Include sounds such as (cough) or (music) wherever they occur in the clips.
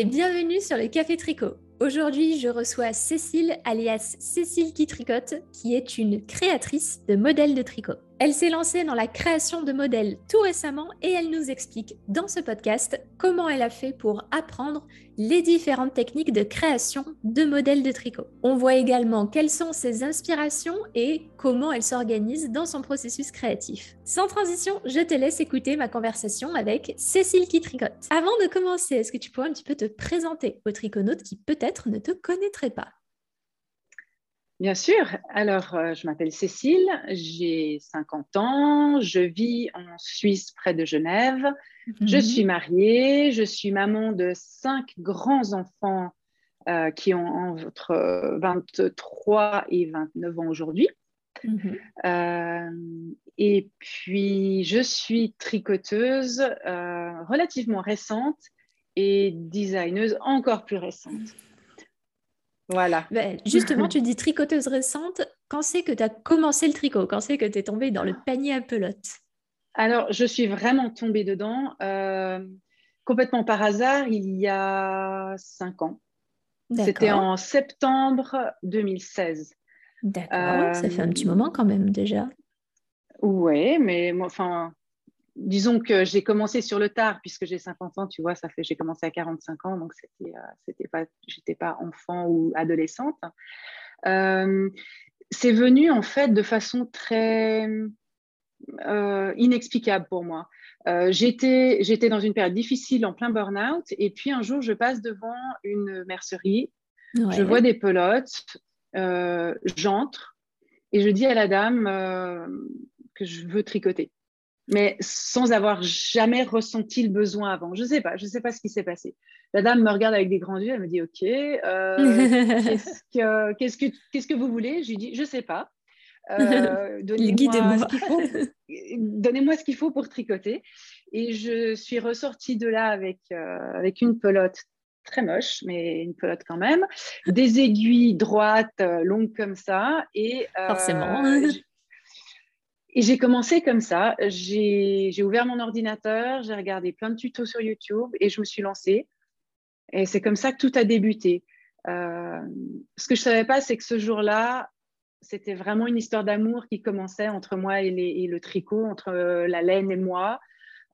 Et bienvenue sur le Café Tricot. Aujourd'hui, je reçois Cécile, alias Cécile qui tricote, qui est une créatrice de modèles de tricot. Elle s'est lancée dans la création de modèles tout récemment et elle nous explique dans ce podcast comment elle a fait pour apprendre les différentes techniques de création de modèles de tricot. On voit également quelles sont ses inspirations et comment elle s'organise dans son processus créatif. Sans transition, je te laisse écouter ma conversation avec Cécile qui tricote. Avant de commencer, est-ce que tu pourrais un petit peu te présenter aux triconautes qui peut-être ne te connaîtraient pas Bien sûr. Alors, euh, je m'appelle Cécile, j'ai 50 ans, je vis en Suisse près de Genève. Je mhm. suis mariée, je suis maman de cinq grands-enfants euh, qui ont entre 23 et 29 ans aujourd'hui. Mhm. Euh, et puis, je suis tricoteuse relativement récente et designeuse encore plus récente. Voilà. Ben, justement, tu dis tricoteuse récente. Quand c'est que tu as commencé le tricot? Quand c'est que tu es tombée dans le panier à pelote? Alors, je suis vraiment tombée dedans euh, complètement par hasard il y a cinq ans. C'était en septembre 2016. D'accord, ça fait un petit euh, moment quand même déjà. Oui, mais moi, enfin, disons que j'ai commencé sur le tard puisque j'ai 50 ans, tu vois, ça fait j'ai commencé à 45 ans, donc c'était euh, c'était pas j'étais pas enfant ou adolescente. Euh, c'est venu en fait de façon très euh, inexplicable pour moi. j'étais j'étais dans une période difficile en plein burn-out et puis un jour je passe devant une mercerie, je vois des pelotes, j'entre et je dis à la dame que je veux tricoter mais sans avoir jamais ressenti le besoin avant. Je ne sais pas, je ne sais pas ce qui s'est passé. La dame me regarde avec des grands yeux, elle me dit Ok, euh, (laughs) qu'est-ce, que, qu'est-ce, que, vous voulez? Je lui dis Je ne sais pas. Euh, (laughs) donnez-moi, ce qu'il faut, donnez-moi ce qu'il faut pour tricoter. Et je suis ressortie de là avec, euh, avec une pelote très moche, mais une pelote quand même, des aiguilles droites, longues comme ça. Et, Forcément. Et j'ai commencé comme ça. J'ai ouvert mon ordinateur, j'ai regardé plein de tutos sur YouTube et je me suis lancée. Et c'est comme ça que tout a débuté. Euh, ce que je ne savais pas, c'est que ce jour-là, c'était vraiment une histoire d'amour qui commençait entre moi et, le tricot, entre la laine et moi.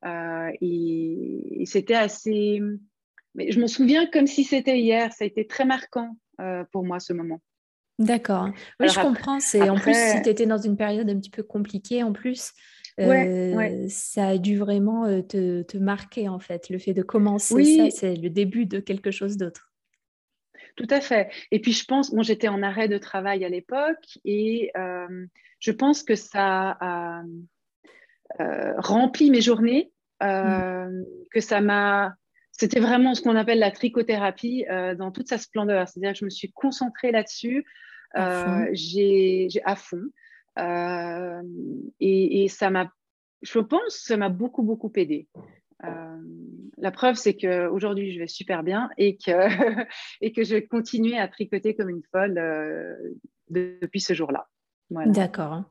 Euh, et, c'était assez. Mais je m'en souviens comme si c'était hier. Ça a été très marquant euh, pour moi ce moment. D'accord. Oui, je comprends. C'est en plus si tu étais dans une période un petit peu compliquée en plus. Euh, ça a dû vraiment euh, te, marquer en fait. Le fait de commencer ça, c'est le début de quelque chose d'autre. Tout à fait. Et puis je pense, moi j'étais en arrêt de travail à l'époque et euh, je pense que ça a rempli mes journées, mmh. que ça m'a c'était vraiment ce qu'on appelle la trichothérapie dans toute sa splendeur. C'est-à-dire que je me suis concentrée là-dessus. Euh, j'ai à fond. Euh, et, ça m'a, je pense, ça m'a beaucoup, beaucoup aidé. Euh, la preuve, c'est qu'aujourd'hui, je vais super bien et que, (laughs) et que je vais continuer à tricoter comme une folle depuis ce jour-là. D'accord.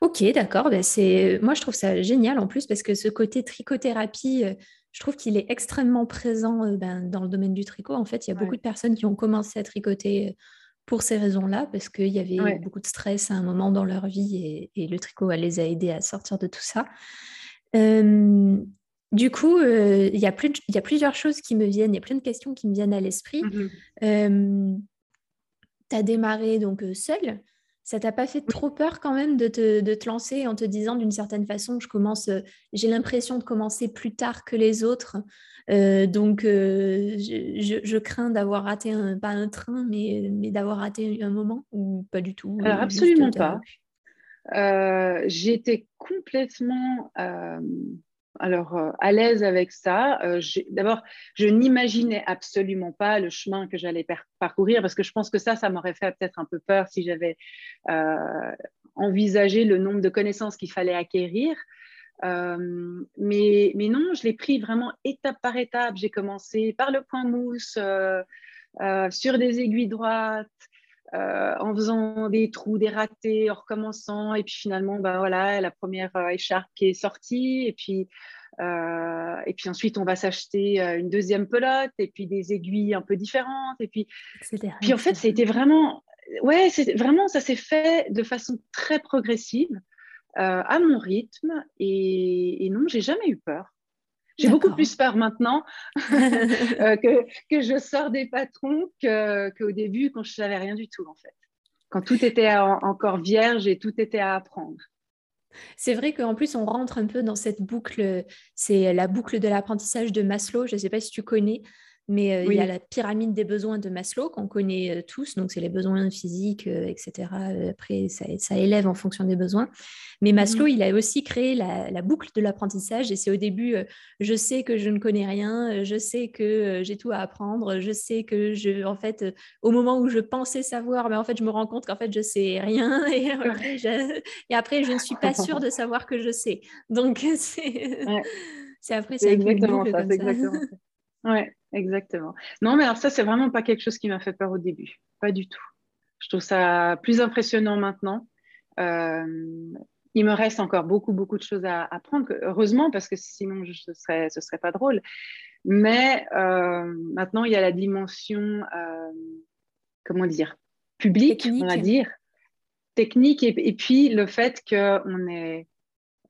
Ok, d'accord. Ben c'est... Moi, je trouve ça génial en plus parce que ce côté trichothérapie, je trouve qu'il est extrêmement présent ben, dans le domaine du tricot. En fait, il y a beaucoup de personnes qui ont commencé à tricoter pour ces raisons-là, parce qu'il y avait beaucoup de stress à un moment dans leur vie et, le tricot les a aidés à sortir de tout ça. du coup, il y, a y, a plusieurs choses qui me viennent, il y a plein de questions qui me viennent à l'esprit. Mmh tu as démarré donc seul. Ça t'a pas fait trop peur quand même de te, de te lancer en te disant d'une certaine façon, je commence, j'ai l'impression de commencer plus tard que les autres. Euh, donc, euh, je, crains d'avoir raté un, pas un train, mais, mais d'avoir raté un moment ou pas du tout. Alors, absolument pas. Euh, J'étais complètement alors, à l'aise avec ça. D'abord, je n'imaginais absolument pas le chemin que j'allais parcourir parce que je pense que ça, ça m'aurait fait peut-être un peu peur si j'avais envisagé le nombre de connaissances qu'il fallait acquérir. Euh, mais, non, je l'ai pris vraiment étape par étape. J'ai commencé par le point mousse, euh, euh, sur des aiguilles droites. En faisant des trous, des ratés, en recommençant. Et puis finalement, ben voilà, la première écharpe qui est sortie. Et puis, et puis ensuite, on va s'acheter une deuxième pelote et puis des aiguilles un peu différentes. Et puis, puis en fait, c'était vraiment, ouais, vraiment, ça s'est fait de façon très progressive. Euh, à mon rythme. Et, non, j'ai jamais eu peur. J'ai beaucoup plus peur maintenant (laughs) euh, que, que, je sors des patrons qu'au début, quand je savais rien du tout, en fait. Quand tout était encore vierge et tout était à apprendre. C'est vrai qu'en plus, on rentre un peu dans cette boucle, c'est la boucle de l'apprentissage de Maslow, je ne sais pas si tu connais, mais euh, il y a la pyramide des besoins de Maslow qu'on connaît euh, tous, donc c'est les besoins physiques, euh, etc. Après, ça, élève en fonction des besoins. Mais Maslow, mmh. il a aussi créé la, boucle de l'apprentissage et c'est au début, je sais que je ne connais rien, je sais que j'ai tout à apprendre, je sais que je, en fait, au moment où je pensais savoir, mais en fait, je me rends compte qu'en fait, je sais rien (laughs) et après, je, et après, je ne suis pas sûre de savoir que je sais. Donc, (laughs) c'est après, c'est exactement ça. Exactement ça. Ouais, exactement. Non, mais alors ça, c'est vraiment pas quelque chose qui m'a fait peur au début. Pas du tout. Je trouve ça plus impressionnant maintenant. Euh, il me reste encore beaucoup, beaucoup de choses à apprendre, heureusement, parce que sinon, ce serait, ce serait pas drôle. Mais euh, maintenant, il y a la dimension, euh, comment dire, publique, on va dire, technique, et, et puis le fait qu'on est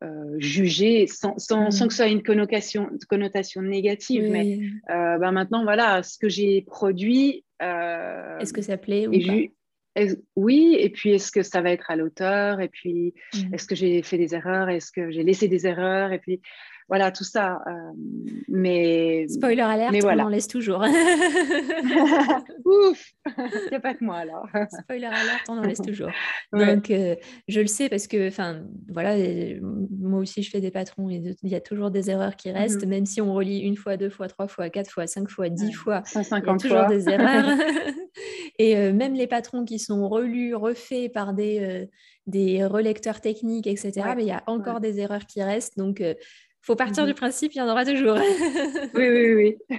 euh, jugé sans, sans, mm. que ce soit une connotation, connotation négative. Mais euh, bah, maintenant, voilà, ce que j'ai produit. Euh, est-ce que ça plaît ou pas? Oui, et puis est-ce que ça va être à l'auteur? Et puis mm. est-ce que j'ai fait des erreurs? Est-ce que j'ai laissé des erreurs? Et puis voilà, tout ça. Euh, mais. Spoiler alert, on en laisse toujours. (laughs) Ouf Il n'y a pas que moi alors. Spoiler alert, on en laisse toujours. (laughs) Donc, euh, je le sais parce que, enfin, voilà, moi aussi, je fais des patrons et il y a toujours des erreurs qui restent, mhm. même si on relit une fois, deux fois, trois fois, quatre fois, cinq fois, dix fois. 150 il y a toujours des erreurs. (laughs) et euh, même les patrons qui sont relus, refaits par des, des relecteurs techniques, etc., mais il y a encore des erreurs qui restent. Donc, faut partir du mhm. principe, il y en aura toujours. oui, oui, (laughs) oui.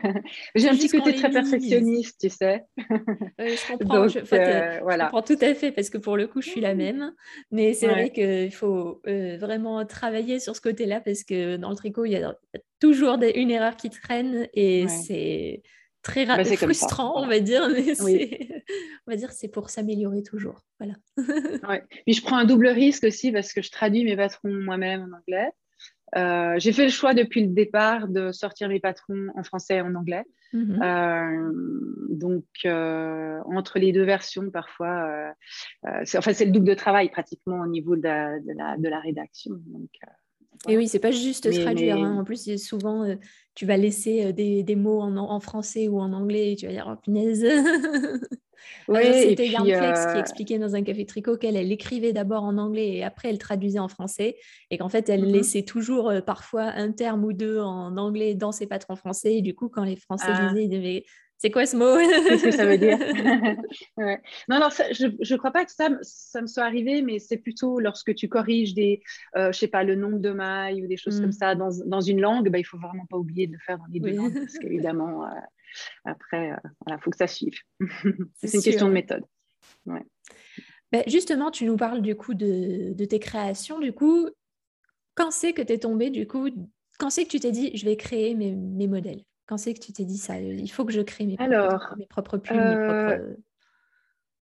J'ai un petit côté très perfectionniste, tu sais. je, comprends, je, euh, voilà. comprends tout à fait parce que pour le coup, je suis la même. Mais c'est vrai qu'il faut euh, vraiment travailler sur ce côté-là parce que dans le tricot, il y a toujours une erreur qui traîne et c'est très bah, frustrant, on va dire. Mais on va dire c'est pour s'améliorer toujours. Voilà. ouais. Je prends un double risque aussi parce que je traduis mes patrons moi-même en anglais. Euh, j'ai fait le choix depuis le départ de sortir mes patrons en français et en anglais. Mhm. Euh, donc, euh, entre les deux versions, parfois, c'est, enfin, c'est le double de travail pratiquement au niveau de la, de la, rédaction. Donc, et oui, c'est pas juste traduire. Hein. En plus, souvent, tu vas laisser des, des mots en, en, français ou en anglais et tu vas dire, oh punaise. (laughs) C'était Yarnflex qui euh, expliquait dans un café tricot qu'elle elle écrivait d'abord en anglais et après elle traduisait en français et qu'en fait elle mmh laissait toujours euh, parfois un terme ou deux en anglais dans ses patrons français et du coup quand les Français ah. lisaient ils devaient c'est quoi ce mot? Qu'est-ce que ça veut dire (laughs) Non, alors je ne crois pas que ça, ça me soit arrivé, mais c'est plutôt lorsque tu corriges des, euh, je sais pas, le nombre de mailles ou des choses comme mmh. ça dans, dans une langue, bah, il faut vraiment pas oublier de le faire dans les deux langues parce qu'évidemment, après, il euh, faut que ça suive. (laughs) c'est une question de méthode. Ben, justement, tu nous parles du coup de, tes créations. Du coup, quand c'est que tu es tombé, du coup, quand c'est que tu t'es dit, je vais créer mes, modèles? Quand c'est que tu t'es dit ça Il faut que je crée mes, propres, mes propres pulls, euh,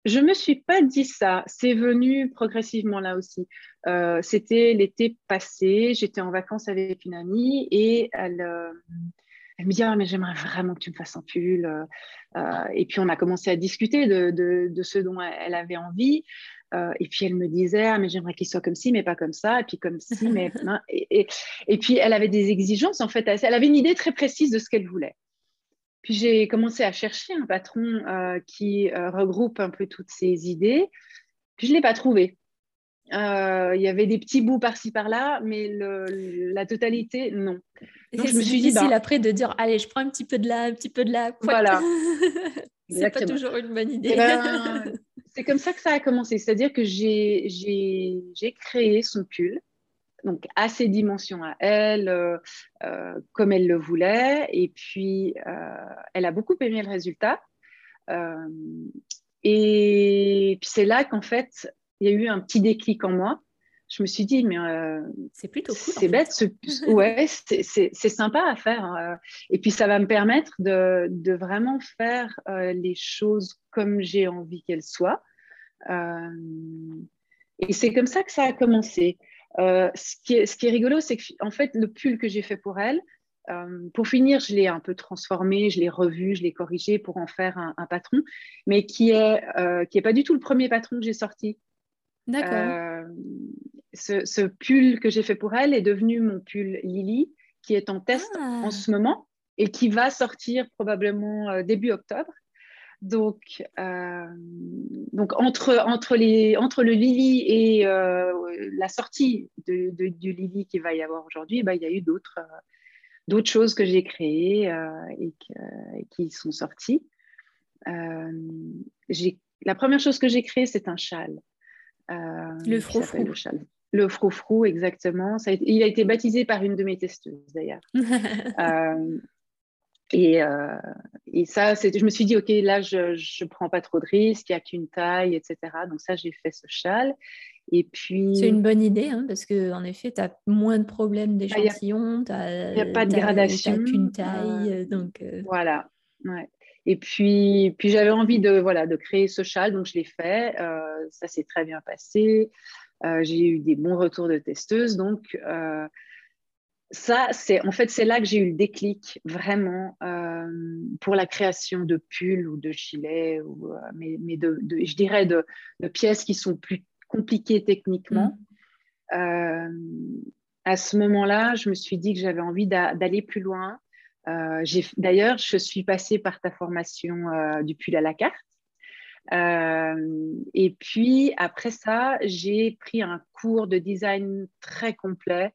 Je ne me suis pas dit ça. C'est venu progressivement là aussi. Euh, c'était l'été passé. J'étais en vacances avec une amie et elle, elle me dit ah, mais j'aimerais vraiment que tu me fasses un pull. Euh, euh, et puis on a commencé à discuter de, de, ce dont elle avait envie. Euh, et puis elle me disait ah, mais j'aimerais qu'il soit comme ci, mais pas comme ça. Et puis comme ci, mais (laughs) et, et, puis elle avait des exigences en fait. Elle avait une idée très précise de ce qu'elle voulait. Puis j'ai commencé à chercher un patron qui regroupe un peu toutes ces idées. Puis je l'ai pas trouvé. Euh, il y avait des petits bouts par-ci par-là, mais la totalité, non. Donc, je me suis difficile dit, bah, après de dire, allez, je prends un petit peu de là, un petit peu de là. Voilà. (laughs) c'est pas toujours une bonne idée. Eh ben, (laughs) c'est comme ça que ça a commencé. C'est-à-dire que j'ai créé son pull, donc à ses dimensions à elle, euh, euh, comme elle le voulait. Et puis, elle a beaucoup aimé le résultat. Et puis c'est là qu'en fait, il y a eu un petit déclic en moi. Je me suis dit, mais euh, c'est plutôt cool. C'est bête, ouais, c'est sympa à faire. Hein. Et puis ça va me permettre de, de vraiment faire euh, les choses comme j'ai envie qu'elles soient. Euh, et c'est comme ça que ça a commencé. ce, qui est, ce qui est rigolo, c'est qu'en fait, le pull que j'ai fait pour elle, euh, pour finir, je l'ai un peu transformé, je l'ai revu, je l'ai corrigé pour en faire un, patron, mais qui est, euh, qui est pas du tout le premier patron que j'ai sorti. D'accord. Euh, ce, pull que j'ai fait pour elle est devenu mon pull Lily, qui est en test ah. en ce moment et qui va sortir probablement début octobre. Donc, donc entre, entre, les, entre le Lily et la sortie de, du Lily qu'il va y avoir aujourd'hui, bah, il y a eu d'autres choses que j'ai créées euh, et, qui sont sorties. Euh, la première chose que j'ai créée, c'est un châle. Euh, le froufrou. Le, froufrou, exactement. Ça il a été baptisé par une de mes testeuses, d'ailleurs. (laughs) Et, et, ça, je me suis dit, OK, là, je ne prends pas trop de risques, il n'y a qu'une taille, etc. Donc ça, j'ai fait ce châle. Et puis... C'est une bonne idée, hein, parce qu'en effet, tu as moins de problèmes d'échantillon. Il n'y a, pas de gradation. Tu qu'une taille. Euh, donc, euh. Voilà. Ouais. Et puis, puis j'avais envie de, voilà, de créer ce châle, donc je l'ai fait. Euh, ça s'est très bien passé. J'ai eu des bons retours de testeuses. Donc, ça, c'est en fait, c'est là que j'ai eu le déclic vraiment pour la création de pulls ou de gilets, ou, mais, mais de, je dirais de, de, pièces qui sont plus compliqué techniquement. Mm. Euh, à ce moment-là, je me suis dit que j'avais envie d'aller plus loin. Euh, d'ailleurs, je suis passée par ta formation euh, du pull à la carte. Et puis, après ça, j'ai pris un cours de design très complet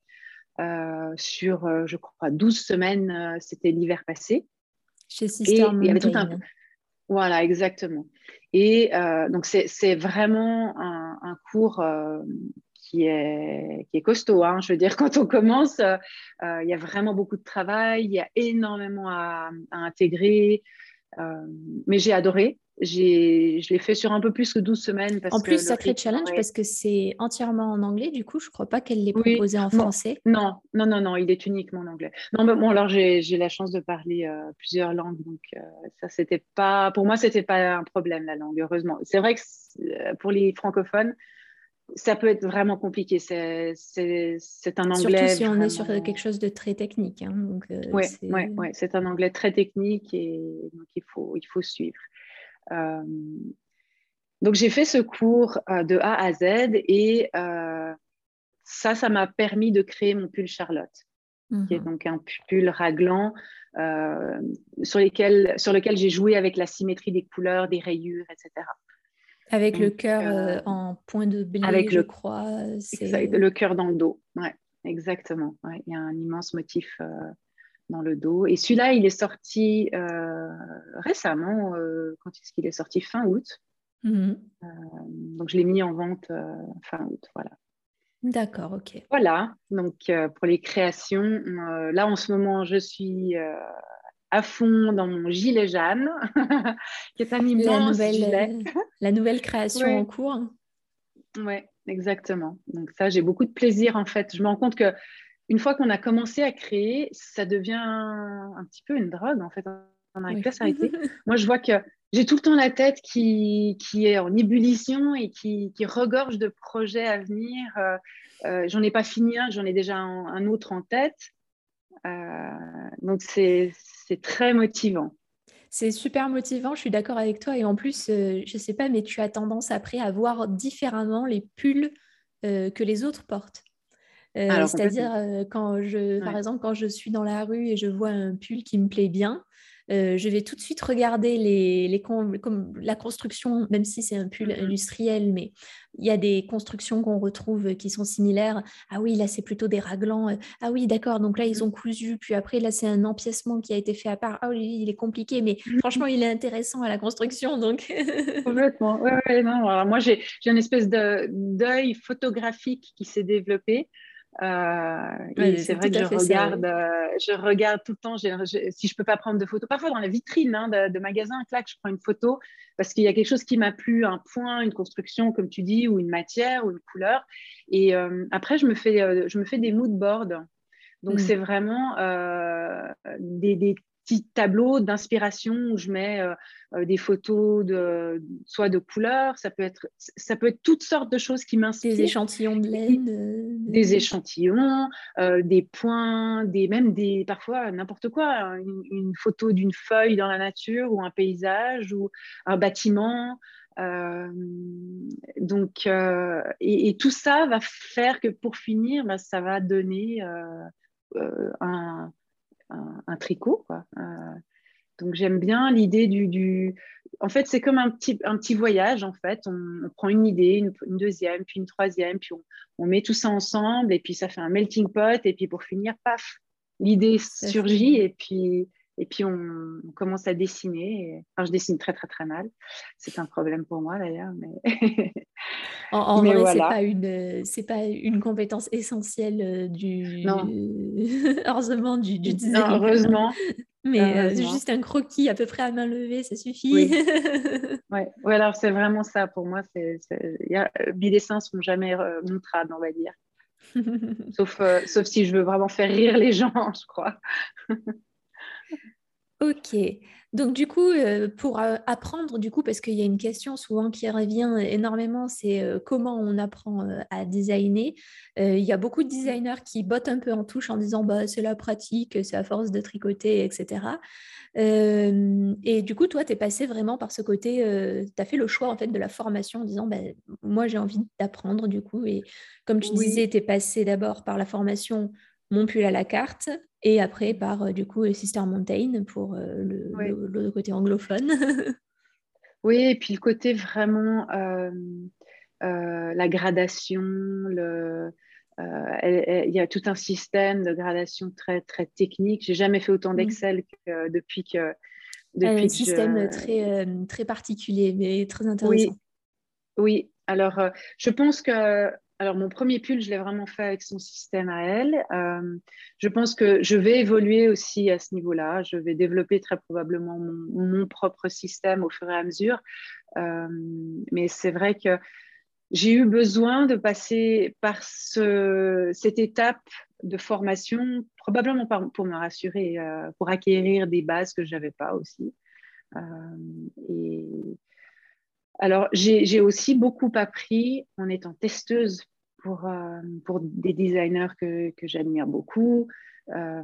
sur, je crois, 12 semaines. C'était l'hiver passé. Chez Sister il y avait tout un... Voilà, exactement. Et donc, c'est vraiment un, un cours euh, qui est, qui est costaud. Hein. Je veux dire, (laughs) quand on commence, euh, il y a vraiment beaucoup de travail, il y a énormément à, intégrer. Euh, mais j'ai adoré. Je l'ai fait sur un peu plus que 12 semaines. en plus, sacré challenge parce que c'est entièrement en anglais. Du coup, je ne crois pas qu'elle l'ait proposé en français. Non, non, non, non, il est uniquement en anglais. Non, bon, alors j'ai la chance de parler plusieurs langues, donc ça, c'était pas, pour moi, c'était pas un problème la langue, heureusement. C'est vrai que pour les francophones, ça peut être vraiment compliqué. C'est un anglais. Surtout si on est sur quelque chose de très technique. Hein, oui, ouais, ouais, c'est un anglais très technique et donc il faut, il faut suivre. Euh, donc j'ai fait ce cours euh, de A à Z et euh, ça, ça m'a permis de créer mon pull Charlotte, qui est mhm. donc un pull raglant sur, lesquels, sur lequel j'ai joué avec la symétrie des couleurs, des rayures, etc. Avec le cœur en point de blé, avec je le, crois. le cœur dans le dos, ouais, exactement. Il y a un immense motif dans le dos. Et celui-là, il est sorti euh, récemment. Euh, quand est-ce qu'il est sorti? Fin août. Euh, donc, je l'ai mis en vente fin août. Voilà. D'accord, ok. Voilà, donc pour les créations, là en ce moment, je suis à fond dans mon gilet Jeanne, (laughs) qui est un immense la nouvelle, gilet. la nouvelle création en cours. Oui, exactement. Donc ça, j'ai beaucoup de plaisir en fait. Je me rends compte que une fois qu'on a commencé à créer, ça devient un petit peu une drogue, en fait. On n'arrive pas à s'arrêter. (laughs) Moi, je vois que j'ai tout le temps la tête qui, qui est en ébullition et qui, qui, regorge de projets à venir. Euh, euh, j'en ai pas fini un, j'en ai déjà un, autre en tête. Euh, donc, c'est très motivant. C'est super motivant, je suis d'accord avec toi. Et en plus, je ne sais pas, mais tu as tendance après à voir différemment les pulls que les autres portent. Euh, c'est-à-dire, euh, quand je, par exemple, quand je suis dans la rue et je vois un pull qui me plaît bien, euh, je vais tout de suite regarder les, les comme la construction, même si c'est un pull mmh industriel, mais il y a des constructions qu'on retrouve qui sont similaires. Ah oui, là c'est plutôt des raglans. Ah oui, d'accord, donc là ils ont cousu, puis après là c'est un empiècement qui a été fait à part. Ah oui, il est compliqué, mais mmh franchement il est intéressant à la construction. Donc... (laughs) Complètement. Ouais, non. moi j'ai une espèce d'œil photographique qui s'est développé. Et c'est vrai que je regarde, je regarde tout le temps. si je peux pas prendre de photos, parfois dans la vitrine hein, de, de, magasin, clac, je prends une photo parce qu'il y a quelque chose qui m'a plu, un point, une construction, comme tu dis, ou une matière, ou une couleur. Et après, je me fais, je me fais des mood boards. Donc, mm. c'est vraiment des, des, petit tableau d'inspiration où je mets euh, euh, des photos de soit de couleurs, ça peut être ça peut être toutes sortes de choses qui m'inspirent. Des échantillons de laine, euh, des échantillons, des points, des même des parfois n'importe quoi, hein, une, photo d'une feuille dans la nature ou un paysage ou un bâtiment. donc et, tout ça va faire que pour finir, bah, ça va donner un un, tricot. Quoi. Euh, donc j'aime bien l'idée du, En fait, c'est comme un petit, un petit voyage, en fait. On, prend une idée, une, deuxième, puis une troisième, puis on, met tout ça ensemble, et puis ça fait un melting pot, et puis pour finir, paf, l'idée surgit, et puis, et puis on, commence à dessiner. Enfin, je dessine très, très, très mal. C'est un problème pour moi, d'ailleurs. Mais... (laughs) en, vrai, ce n'est pas, une, pas une compétence essentielle euh, du... (laughs) heureusement, du, du design. heureusement. (laughs) Mais euh, juste un croquis à peu près à main levée, ça suffit. Oui, ouais. alors c'est vraiment ça pour moi. C'est, a, mes dessins ne sont jamais euh, montrables, on va dire. sauf, sauf si je veux vraiment faire rire les gens, je crois. Ok. Donc du coup, euh, pour euh, apprendre, du coup, parce qu'il y a une question souvent qui revient énormément, c'est euh, comment on apprend à designer. Il y a beaucoup de designers qui bottent un peu en touche en disant bah, c'est la pratique, c'est à force de tricoter, etc. et du coup, toi, tu es passé vraiment par ce côté, tu as fait le choix en fait de la formation en disant bah, moi j'ai envie d'apprendre du coup. Et comme tu disais, tu es passé d'abord par la formation mon pull à la carte et après par euh, du coup Sister Mountain pour euh, le, côté anglophone. (laughs) oui, et puis le côté vraiment euh, la gradation, le, il y a tout un système de gradation très très technique. J'ai jamais fait autant mm. d'Excel que depuis que depuis un système très très particulier mais très intéressant. Oui, oui. Alors je pense que alors, mon premier pull, je l'ai vraiment fait avec son système à elle. Euh, je pense que je vais évoluer aussi à ce niveau-là. Je vais développer très probablement mon, propre système au fur et à mesure. Euh, mais c'est vrai que j'ai eu besoin de passer par cette étape de formation, probablement pour me rassurer, euh, pour acquérir des bases que je n'avais pas aussi. et alors, j'ai aussi beaucoup appris en étant testeuse pour, euh, pour des designers que, que j'admire beaucoup. Euh,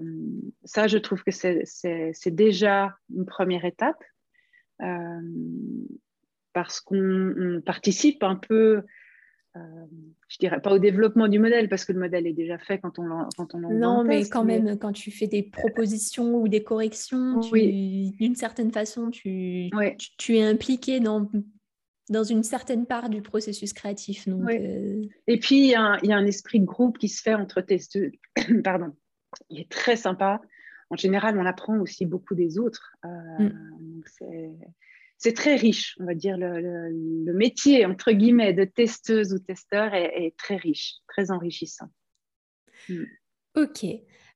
ça, je trouve que c'est déjà une première étape euh, parce qu'on participe un peu, je dirais pas au développement du modèle parce que le modèle est déjà fait quand on quand on Non, mais quand même, quand tu fais des propositions ou des corrections, d'une certaine façon, tu, tu, es impliqué dans dans une certaine part du processus créatif. Donc, euh, Et puis, il y, a un, esprit de groupe qui se fait entre testeurs. (clears throat) Pardon. Il est très sympa. En général, on apprend aussi beaucoup des autres. Euh, mm. C'est très riche, on va dire. Le, métier, entre guillemets, de testeuse ou testeur est, très riche, très enrichissant. Mm. Ok.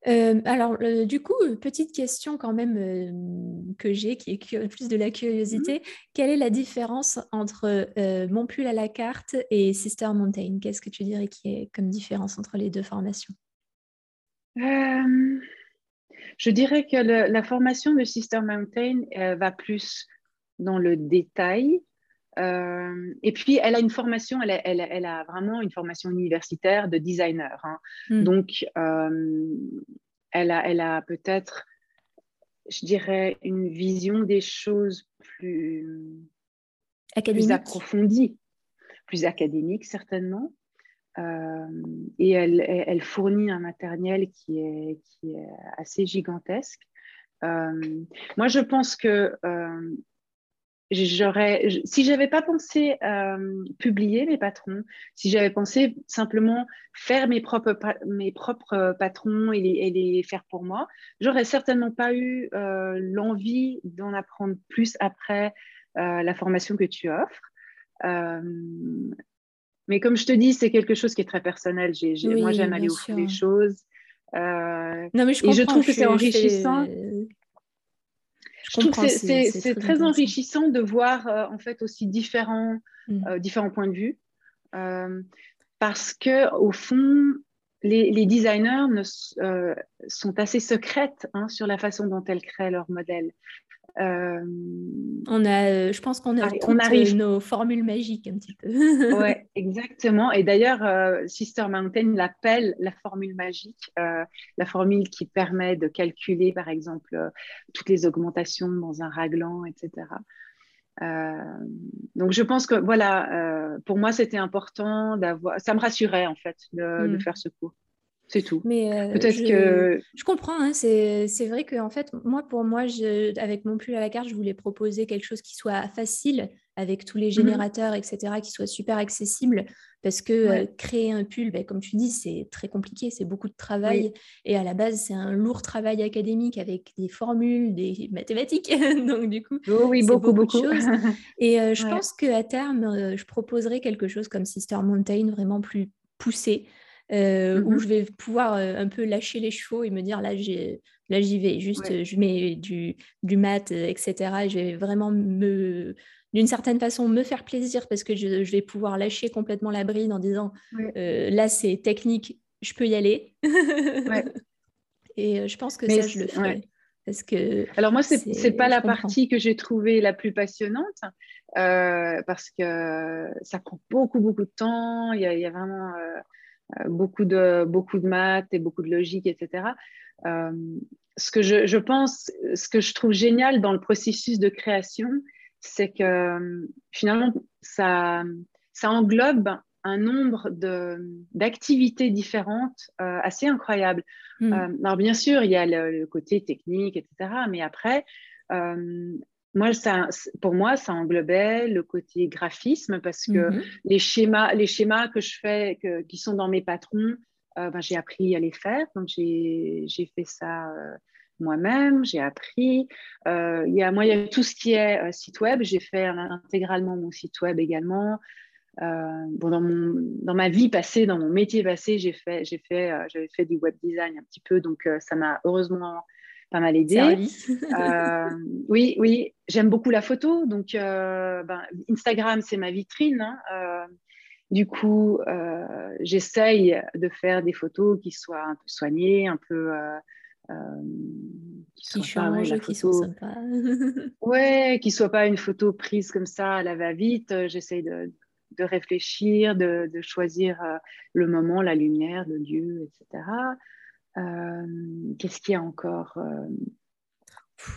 Euh, alors, du coup, petite question quand même euh, que j'ai, qui est plus de la curiosité. Mmh. Quelle est la différence entre euh, Mon pull à la carte et Sister Mountain? Qu'est-ce que tu dirais qui est comme différence entre les deux formations? Je dirais que la formation de Sister Mountain va plus dans le détail. Et puis, elle a une formation, elle a, elle, a, vraiment une formation universitaire de designer. Hein. Hmm. Donc, elle a, elle a peut-être, je dirais, une vision des choses plus, plus approfondie, plus académique certainement. et elle, elle, fournit un matériel qui est, qui est assez gigantesque. moi, je pense que j'aurais, si j'avais pas pensé euh, publier mes patrons, si j'avais pensé simplement faire mes propres, mes propres patrons et les, faire pour moi, j'aurais certainement pas eu euh, l'envie d'en apprendre plus après euh, la formation que tu offres. Mais comme je te dis, c'est quelque chose qui est très personnel. moi, j'aime aller au fond des choses. Euh, non, mais je et je trouve que c'est enrichissant. Je, trouve que c'est très, enrichissant de voir euh, en fait aussi différents, mm. euh, différents points de vue. parce que au fond, les, designers ne, sont assez secrètes hein, sur la façon dont elles créent leur modèle. Euh, on a, euh, je pense qu'on a on arrive. nos formules magiques un petit peu. (laughs) oui, (laughs) exactement. Et d'ailleurs, euh, Sister Mountain l'appelle la formule magique, la formule qui permet de calculer, par exemple, toutes les augmentations dans un raglan, etc. donc je pense que voilà, pour moi c'était important d'avoir, ça me rassurait en fait de, de hmm. faire ce cours. C'est tout. Mais euh, peut-être je, que je comprends. Hein, c'est vrai que en fait, moi pour moi, je, avec mon pull à la carte, je voulais proposer quelque chose qui soit facile avec tous les mmh générateurs, etc., qui soit super accessible. Parce que euh, créer un pull, ben, comme tu dis, c'est très compliqué, c'est beaucoup de travail. Et à la base, c'est un lourd travail académique avec des formules, des mathématiques. (laughs) Donc, du coup, oh oui, beaucoup, beaucoup. De choses. (laughs) Et euh, je pense qu'à terme, je proposerai quelque chose comme Sister Mountain, vraiment plus poussé, euh, où mmh je vais pouvoir euh, un peu lâcher les chevaux et me dire là j'ai là j'y vais. Juste je mets du, du mat etc et je vais vraiment me d'une certaine façon me faire plaisir parce que je, vais pouvoir lâcher complètement la bride en disant euh, là c'est technique je peux y aller. (laughs) Et je pense que ça je le ferai parce que alors moi c'est c'est pas la partie que j'ai trouvée la plus passionnante parce que ça prend beaucoup beaucoup de temps. Il y a, il y a vraiment beaucoup, de, beaucoup de maths et beaucoup de logique, etc. Euh, ce que je, je, pense, ce que je trouve génial dans le processus de création, c'est que finalement, ça, ça englobe un nombre d'activités différentes euh, assez incroyables. Hmm. alors bien sûr, il y a le, côté technique, etc. Mais après, moi, ça, pour moi, ça englobait le côté graphisme parce que mhm. les, schémas, les schémas que je fais, que, qui sont dans mes patrons, euh, ben, j'ai appris à les faire. Donc, j'ai fait ça euh, moi-même, j'ai appris. Euh, y a, moi, il y a tout ce qui est site web. J'ai fait intégralement mon site web également. bon, dans, mon, dans ma vie passée, dans mon métier passé, j'ai fait, fait, j'avais fait du web design un petit peu. Donc, ça m'a heureusement pas mal aidé. Euh, oui, oui, j'aime beaucoup la photo. Donc, euh, ben, Instagram, c'est ma vitrine. Hein. Euh, du coup, j'essaye de faire des photos qui soient un peu soignées, un peu. qui, changent, qui sont sympas. (laughs) ouais, qui soit pas une photo prise comme ça à la va-vite. J'essaye de, de, réfléchir, de, de choisir le moment, la lumière, le lieu, etc. Euh, qu'est-ce qu'il y a encore euh,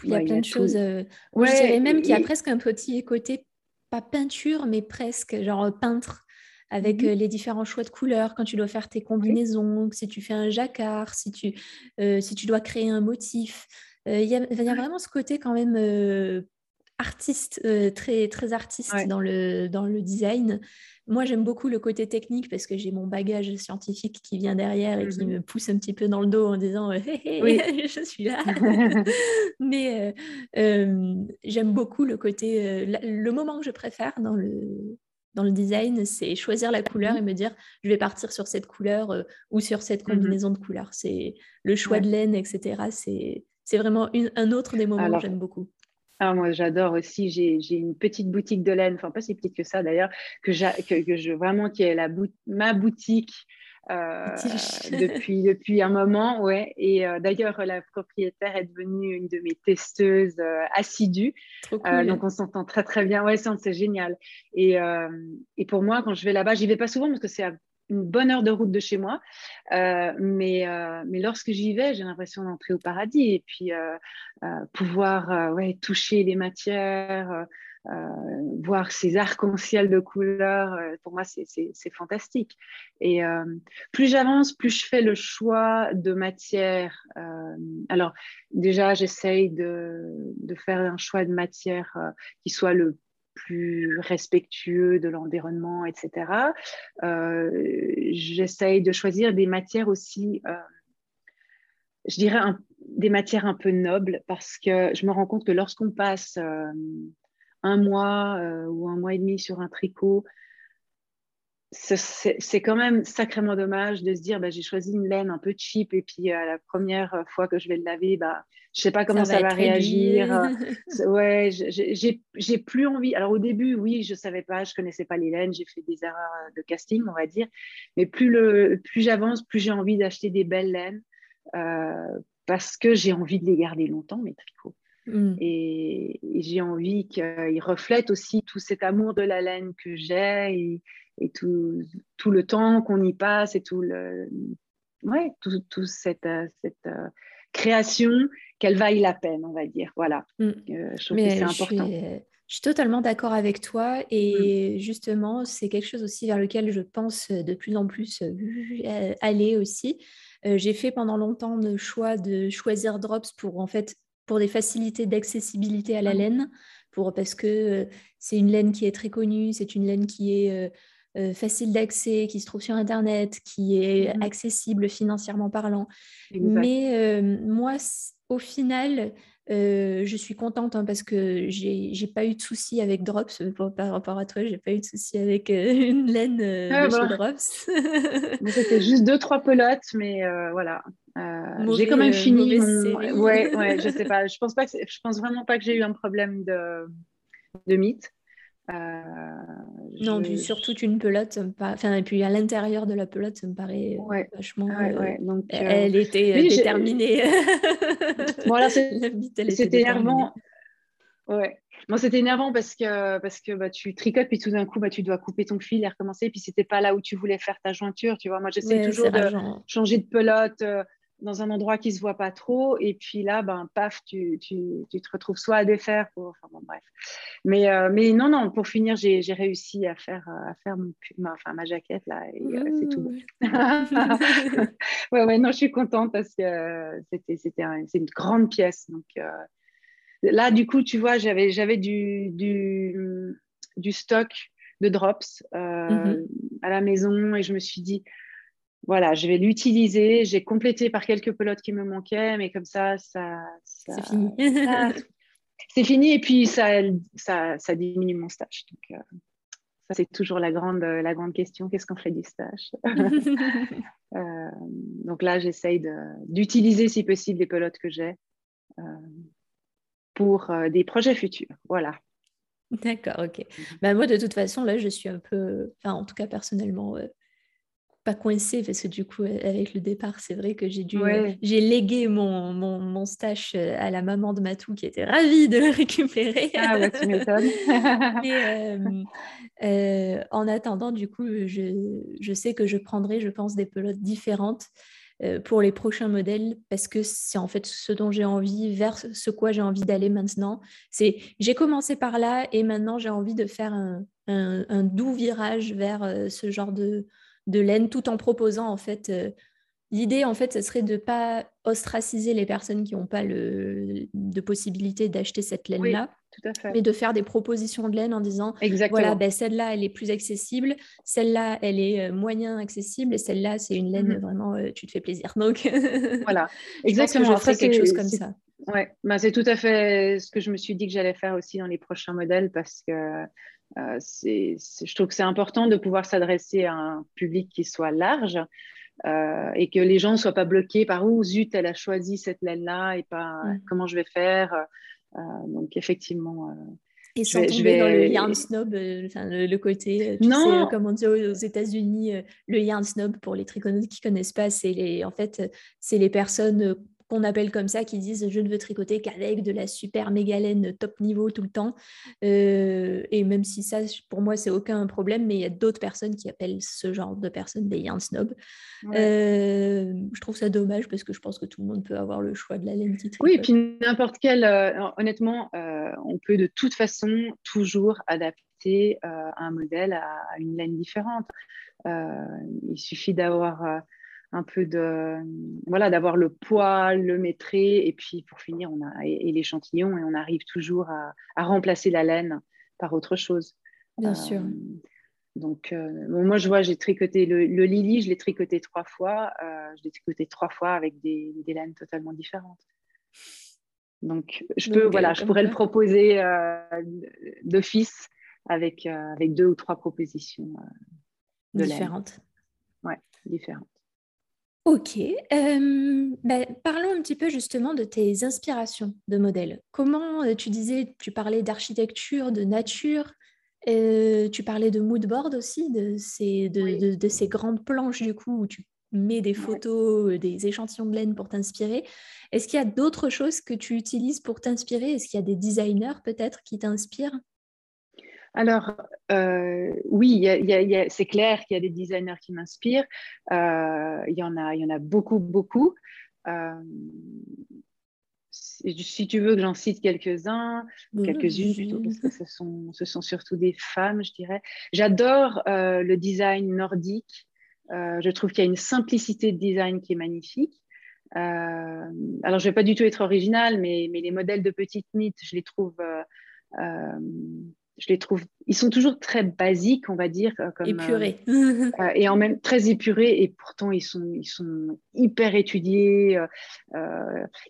Il y a plein de choses. Euh, je dirais même qu'il y a presque un petit côté, pas peinture, mais presque genre peintre avec mhm. les différents choix de couleurs, quand tu dois faire tes combinaisons, si tu fais un jacquard, si tu, si tu dois créer un motif. Il y, a vraiment ce côté quand même artiste, très, très artiste dans, le, dans le design. Moi, j'aime beaucoup le côté technique parce que j'ai mon bagage scientifique qui vient derrière et qui mmh me pousse un petit peu dans le dos en disant hé, hé, (laughs) je suis là. (laughs) (laughs) Mais j'aime beaucoup le côté, le moment que je préfère dans le, dans le design, c'est choisir la couleur mmh et me dire je vais partir sur cette couleur ou sur cette mmh combinaison de couleurs. C'est le choix de laine, etc. C'est vraiment un autre des moments que j'aime beaucoup. Ah, moi, j'adore aussi. J'ai une petite boutique de laine, enfin pas si petite que ça d'ailleurs, que, que, je vraiment qui est la ma boutique euh, (laughs) depuis depuis un moment, ouais. Et euh, d'ailleurs, la propriétaire est devenue une de mes testeuses euh, assidues. donc on s'entend très très bien. Ouais, c'est génial. Et, et pour moi, quand je vais là-bas, j'y vais pas souvent parce que c'est une bonne heure de route de chez moi. Euh, mais, euh, mais lorsque j'y vais, j'ai l'impression d'entrer au paradis et puis euh, pouvoir ouais, toucher les matières, voir ces arcs-en-ciel de couleurs, pour moi, c'est fantastique. Et plus j'avance, plus je fais le choix de matière. alors, déjà, j'essaye de, de, faire un choix de matière qui soit le plus respectueux de l'environnement, etc. Euh, j'essaye de choisir des matières aussi, euh, je dirais, des matières un peu nobles, parce que je me rends compte que lorsqu'on passe euh, un mois ou un mois et demi sur un tricot, c'est quand même sacrément dommage de se dire bah, j'ai choisi une laine un peu cheap et puis à la première fois que je vais le laver, bah, je sais pas comment ça, va, réagir. (laughs) ouais, j'ai plus envie. Alors au début, oui, je savais pas, je connaissais pas les laines, j'ai fait des erreurs de casting, on va dire. Mais plus, le, plus j'avance, plus j'ai envie d'acheter des belles laines euh, parce que j'ai envie de les garder longtemps, mes tricots. Mm. Et, j'ai envie qu'ils reflètent aussi tout cet amour de la laine que j'ai et, tout, tout, le temps qu'on y passe et tout le, ouais, tout, tout cette, cette euh, création, qu'elle vaille la peine, on va dire. Voilà. Mm. Euh, je trouve que c'est important. Je suis totalement d'accord avec toi et mm. justement, c'est quelque chose aussi vers lequel je pense de plus en plus aller aussi. j'ai fait pendant longtemps le choix de choisir Drops pour en fait pour des facilités d'accessibilité à la laine, pour, parce que euh, c'est une laine qui est très connue, c'est une laine qui est euh, euh, facile d'accès, qui se trouve sur Internet, qui est mmh accessible financièrement parlant. Mais moi, au final, je suis contente hein, parce que j'ai pas eu de soucis avec Drops par rapport à toi. J'ai pas eu de soucis avec (laughs) une laine ah, de chez Drops. (laughs) C'était juste deux trois pelotes, mais voilà. Euh, j'ai quand même fini. Mon... Ouais, ouais, je (laughs) sais pas. Je pense pas que je pense vraiment pas que j'ai eu un problème de, de mythe. Euh, non, puis surtout une pelote, enfin, et puis à l'intérieur de la pelote, ça me paraît vachement. Euh, donc, elle était déterminée. voilà, c'était énervant. Ouais. Moi, c'était énervant parce que, parce que bah, tu tricotes, puis tout d'un coup, bah, tu dois couper ton fil et recommencer, puis c'était pas là où tu voulais faire ta jointure. Tu vois, moi, j'essaie toujours de changer de pelote dans un endroit qui se voit pas trop et puis là ben paf tu, tu, tu te retrouves soit à défaire pour... enfin bon bref. Mais euh, mais non non pour finir j'ai réussi à faire à faire mon, ma, enfin, ma jaquette là et euh, c'est tout. (laughs) Ouais ouais non je suis contente parce que c'était c'était c'est une grande pièce donc euh, là du coup tu vois j'avais j'avais du, du, du stock de drops mm-hmm. à la maison et je me suis dit voilà, je vais l'utiliser. J'ai complété par quelques pelotes qui me manquaient, mais comme ça, ça, c'est fini. c'est fini et puis ça, ça, ça diminue mon stage. Donc, euh, ça, c'est toujours la grande, la grande question. Qu'est-ce qu'on fait du stage? (laughs) Euh, Donc là, j'essaye d'utiliser, si possible, les pelotes que j'ai euh, pour des projets futurs. Voilà. D'accord, ok. Ben, moi, de toute façon, là, je suis un peu, enfin, en tout cas, personnellement, pas coincé parce que du coup avec le départ c'est vrai que j'ai dû j'ai légué mon, mon, mon, stash euh, à la maman de Matou qui était ravie de le (laughs) récupérer. Ah ouais tu m'étonnes. (laughs) Euh, euh, en attendant du coup je, je, sais que je prendrai je pense des pelotes différentes pour les prochains modèles parce que c'est en fait ce dont j'ai envie vers ce quoi j'ai envie d'aller maintenant. C'est j'ai commencé par là et maintenant j'ai envie de faire un, un, un doux virage vers ce genre de de laine tout en proposant en fait euh, L'idée, en fait, ce serait de ne pas ostraciser les personnes qui n'ont pas le, de possibilité d'acheter cette laine-là, mais de faire des propositions de laine en disant, voilà, ben, celle-là, elle est plus accessible, celle-là, elle est euh, moyen accessible, et celle-là, c'est une laine, mhm. vraiment, euh, tu te fais plaisir. (laughs) Donc, voilà, (laughs) exactement. je, ferai quelque chose comme ça. Ouais, ben, c'est tout à fait ce que je me suis dit que j'allais faire aussi dans les prochains modèles, parce que euh, je trouve que c'est important de pouvoir s'adresser à un public qui soit large euh, et que les gens ne soient pas bloqués par où zut, elle a choisi cette laine-là et pas mm. comment je vais faire. Euh, donc effectivement. et sans tomber dans le yarn snob, le, côté, tu non. sais, comme on dit aux, États-Unis, le yarn snob pour les triconautes qui connaissent pas, c'est les, en fait, c'est les personnes qu'on appelle comme ça, qui disent je ne veux tricoter qu'avec de la super méga laine top niveau tout le temps. Euh, et même si ça, pour moi, c'est aucun problème, mais il y a d'autres personnes qui appellent ce genre de personnes des yarn snobs. Euh, je trouve ça dommage parce que je pense que tout le monde peut avoir le choix de la laine qui Oui, et puis n'importe quel, euh, honnêtement, on peut de toute façon toujours adapter un modèle à, une laine différente. il suffit d'avoir un peu de voilà d'avoir le poids, le métré et puis pour finir on a et, l'échantillon et on arrive toujours à, remplacer la laine par autre chose. Bien sûr. Euh, donc euh, moi je vois j'ai tricoté le, Lily, je l'ai tricoté trois fois, euh, je l'ai tricoté trois fois avec des, des, laines totalement différentes. Donc je peux voilà je pourrais le proposer d'office avec avec deux ou trois propositions différentes. Oui, différentes. Ok. Ben, parlons un petit peu justement de tes inspirations de modèles. Comment tu disais, tu parlais d'architecture, de nature, tu parlais de mood board aussi, de ces, de, ces grandes planches du coup où tu mets des photos, des échantillons de laine pour t'inspirer. Est-ce qu'il y a d'autres choses que tu utilises pour t'inspirer? Est-ce qu'il y a des designers peut-être qui t'inspirent? Alors, oui, c'est clair qu'il y a des designers qui m'inspirent. il, y en a, il y en a beaucoup, beaucoup. si tu veux que j'en cite quelques-uns, quelques-unes plutôt, parce que ce sont, ce sont surtout des femmes, je dirais. J'adore le design nordique. je trouve qu'il y a une simplicité de design qui est magnifique. alors, je ne vais pas du tout être originale, mais, mais les modèles de petites mythes, je les trouve je les trouve, ils sont toujours très basiques, on va dire. Euh, comme, épurés. Euh, euh, et en même très épurés, et pourtant ils sont, ils sont hyper étudiés.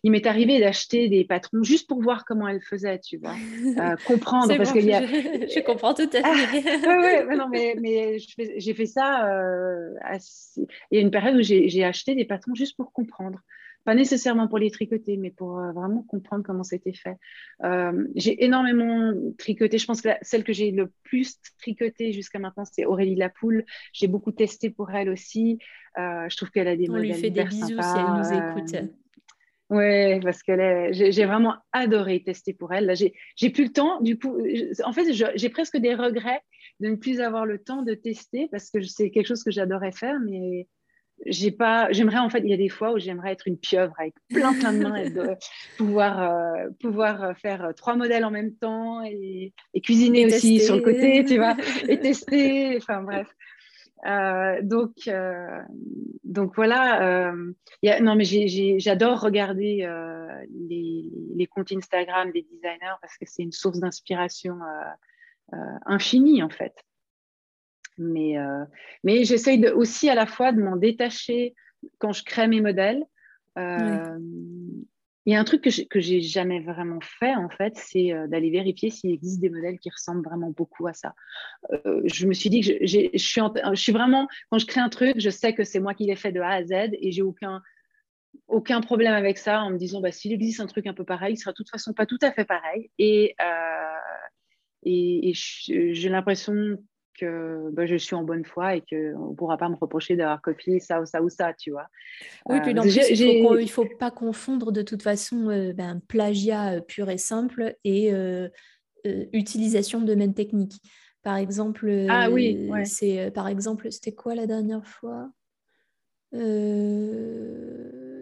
il m'est arrivé d'acheter des patrons juste pour voir comment elles faisaient, tu vois. (laughs) comprendre, parce qu'il y a... Je, comprends tout à fait. Ah, non, mais, mais j'ai fait ça. Il y a une période où j'ai acheté des patrons juste pour comprendre pas nécessairement pour les tricoter, mais pour euh, vraiment comprendre comment c'était fait. Euh, j'ai énormément tricoté. Je pense que celle que j'ai le plus tricoté jusqu'à maintenant, c'est Aurélie Lapoule. J'ai beaucoup testé pour elle aussi. Euh, je trouve qu'elle a des On modèles lui fait des bisous si elle nous écoute. Oui, parce que j'ai vraiment adoré tester pour elle. J'ai plus le temps. Du coup, en fait, j'ai presque des regrets de ne plus avoir le temps de tester parce que c'est quelque chose que j'adorais faire, mais j'ai pas j'aimerais en fait il y a des fois où j'aimerais être une pieuvre avec plein plein de mains et de (laughs) pouvoir euh, pouvoir faire trois modèles en même temps et, cuisiner aussi sur le côté tu vois (laughs) et tester enfin bref. Euh, donc euh, donc voilà y a, non mais j'adore regarder les, les, comptes Instagram des designers parce que c'est une source d'inspiration infinie en fait mais, euh, mais j'essaye aussi à la fois de m'en détacher quand je crée mes modèles. Euh, il y a un truc que je n'ai jamais vraiment fait, en fait, c'est euh, d'aller vérifier s'il existe des modèles qui ressemblent vraiment beaucoup à ça. je me suis dit que je, suis je, suis vraiment, quand je crée un truc, je sais que c'est moi qui l'ai fait de A à Z et j'ai aucun, aucun problème avec ça en me disant, bah, s'il existe un truc un peu pareil, il sera de toute façon pas tout à fait pareil. Et, et j'ai l'impression que bah, je suis en bonne foi et qu'on ne pourra pas me reprocher d'avoir copié ça ou ça ou ça, tu vois. Oui, puis euh, il ne faut, pas confondre de toute façon euh, ben, plagiat euh, pur et simple et utilisation de même technique. Par exemple, ah, oui, c'est par exemple, c'était quoi la dernière fois?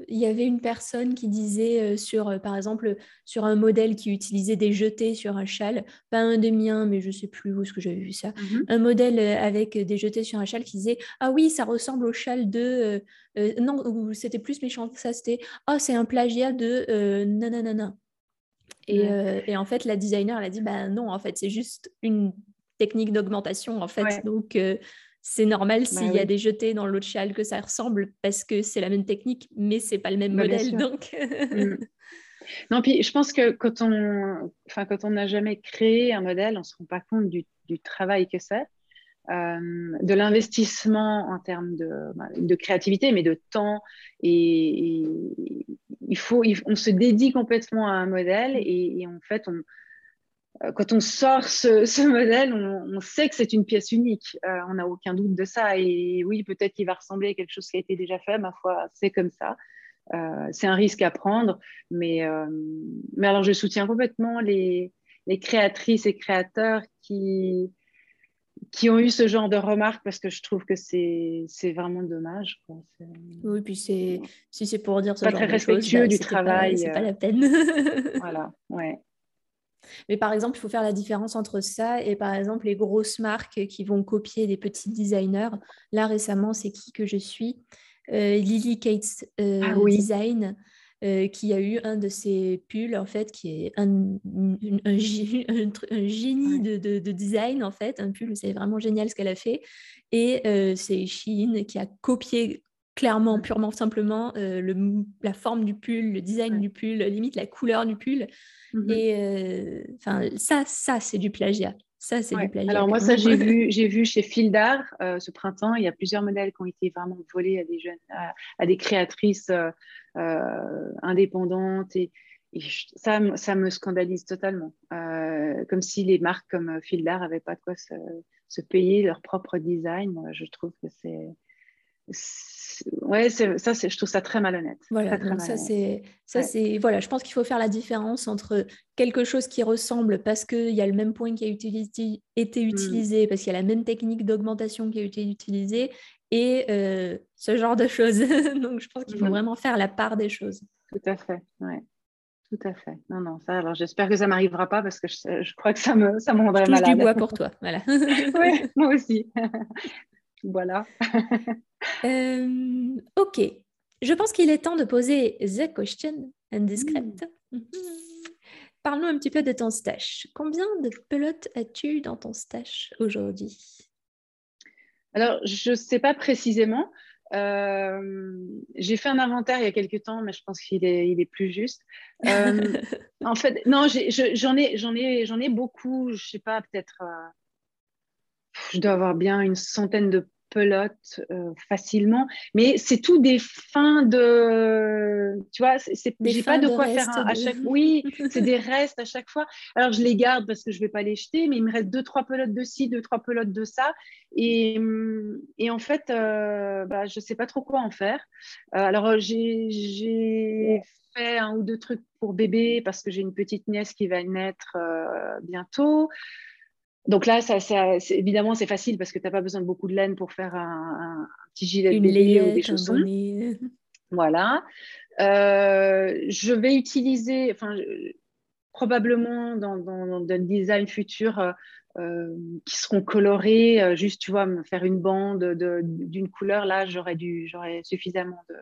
Il y avait une personne qui disait euh, sur, euh, par exemple, sur un modèle qui utilisait des jetés sur un châle, pas un des miens, mais je sais plus où est-ce que j'avais vu ça, mmh un modèle euh, avec des jetés sur un châle qui disait ah oui ça ressemble au châle de non c'était plus méchant que ça c'était ah c'est un plagiat de nanana et, et, en fait la designer elle a dit bah non en fait c'est juste une technique d'augmentation en fait. Donc c'est normal bah s'il y a des jetés dans l'autre châle que ça ressemble parce que c'est la même technique, mais c'est pas le même bah, modèle. Donc... Mm. Non, puis je pense que quand on enfin, quand on n'a jamais créé un modèle, on ne se rend pas compte du, travail que c'est, euh, de l'investissement en termes de, bah, de, créativité, mais de temps. Et, il faut, on se dédie complètement à un modèle et, et en fait, on, quand on sort ce, (laughs) modèle, on, sait que c'est une pièce unique. Euh, on n'a aucun doute de ça. Et oui, peut-être qu'il va ressembler à quelque chose qui a été déjà fait. Ma foi, c'est comme ça. Euh, c'est un risque à prendre. Mais, mais alors, je soutiens complètement les, créatrices et créateurs qui, qui ont eu ce genre de remarques parce que je trouve que c'est vraiment dommage. Oui, puis si c'est pour dire ce pas très respectueux bah, du travail. C'est pas la peine. (laughs) voilà, ouais. Mais par exemple, il faut faire la différence entre ça et par exemple les grosses marques qui vont copier des petits designers. Là, récemment, c'est qui que je suis? Euh, Lily Cates euh, ah Design. Euh, qui a eu un de ses pulls, en fait, qui est un, (laughs) un, génie de, design, en fait. Un pull, c'est vraiment génial ce qu'elle a fait. Et c'est Shein qui a copié clairement, purement simplement, le, la forme du pull, le design du pull, limite la couleur du pull. Mmh et enfin, ça, ça c'est du plagiat. Ça, c'est du plagiat. Alors moi, ça, j'ai (laughs) vu, j'ai vu chez Fildar euh, ce printemps, il y a plusieurs modèles qui ont été vraiment volés à des jeunes, à, des créatrices euh, euh, indépendantes et, ça, ça me scandalise totalement. comme si les marques comme Fildar n'avaient pas de quoi se, se, payer leur propre design. Je trouve que c'est ouais, ça, je trouve ça très malhonnête. Voilà, ça c'est, ça c'est, voilà, je pense qu'il faut faire la différence entre quelque chose qui ressemble parce qu'il y a le même point qui a été mmh. utilisé, parce qu'il y a la même technique d'augmentation qui a été utilisée, et euh, ce genre de choses. (laughs) Donc, je pense qu'il faut mmh. vraiment faire la part des choses. Tout à fait, ouais. Tout à fait. Non, non, ça, alors j'espère que ça m'arrivera pas parce que je, je, crois que ça me, ça me rendrait malade. du bois pour toi, voilà. (laughs) oui, moi aussi. (laughs) voilà. Euh, ok. Je pense qu'il est temps de poser the question indiscrète. Mm. Parle-nous un petit peu de ton stage. Combien de pelotes as-tu dans ton stage aujourd'hui? Alors, je ne sais pas précisément. Euh, j'ai fait un inventaire il y a quelques temps, mais je pense qu'il est, il est plus juste. Euh, (laughs) en fait, non, j'en ai, j'en ai, j'en ai, beaucoup. Je sais pas, peut-être, je dois avoir bien une centaine de euh, facilement. Mais c'est tout des fins de. Tu vois, c'est, j'ai pas de quoi faire à chaque Oui, (laughs) c'est des restes à chaque fois. Alors, je les garde parce que je vais pas les jeter, mais il me reste deux, trois pelotes de ci, deux, trois pelotes de ça. Et, et en fait, euh, bah, je sais pas trop quoi en faire. Euh, alors, j'ai, j'ai fait un ou deux trucs pour bébé parce que j'ai une petite nièce qui va naître bientôt. Donc là, ça, évidemment, c'est facile parce que tu n'as pas besoin de beaucoup de laine pour faire un, petit gilet de bébé ou des chaussons. Voilà. Euh, je vais utiliser, enfin, probablement dans, dans, le design futur, euh, euh, qui seront colorés, juste, tu vois, me faire une bande d'une couleur. Là, j'aurais suffisamment de,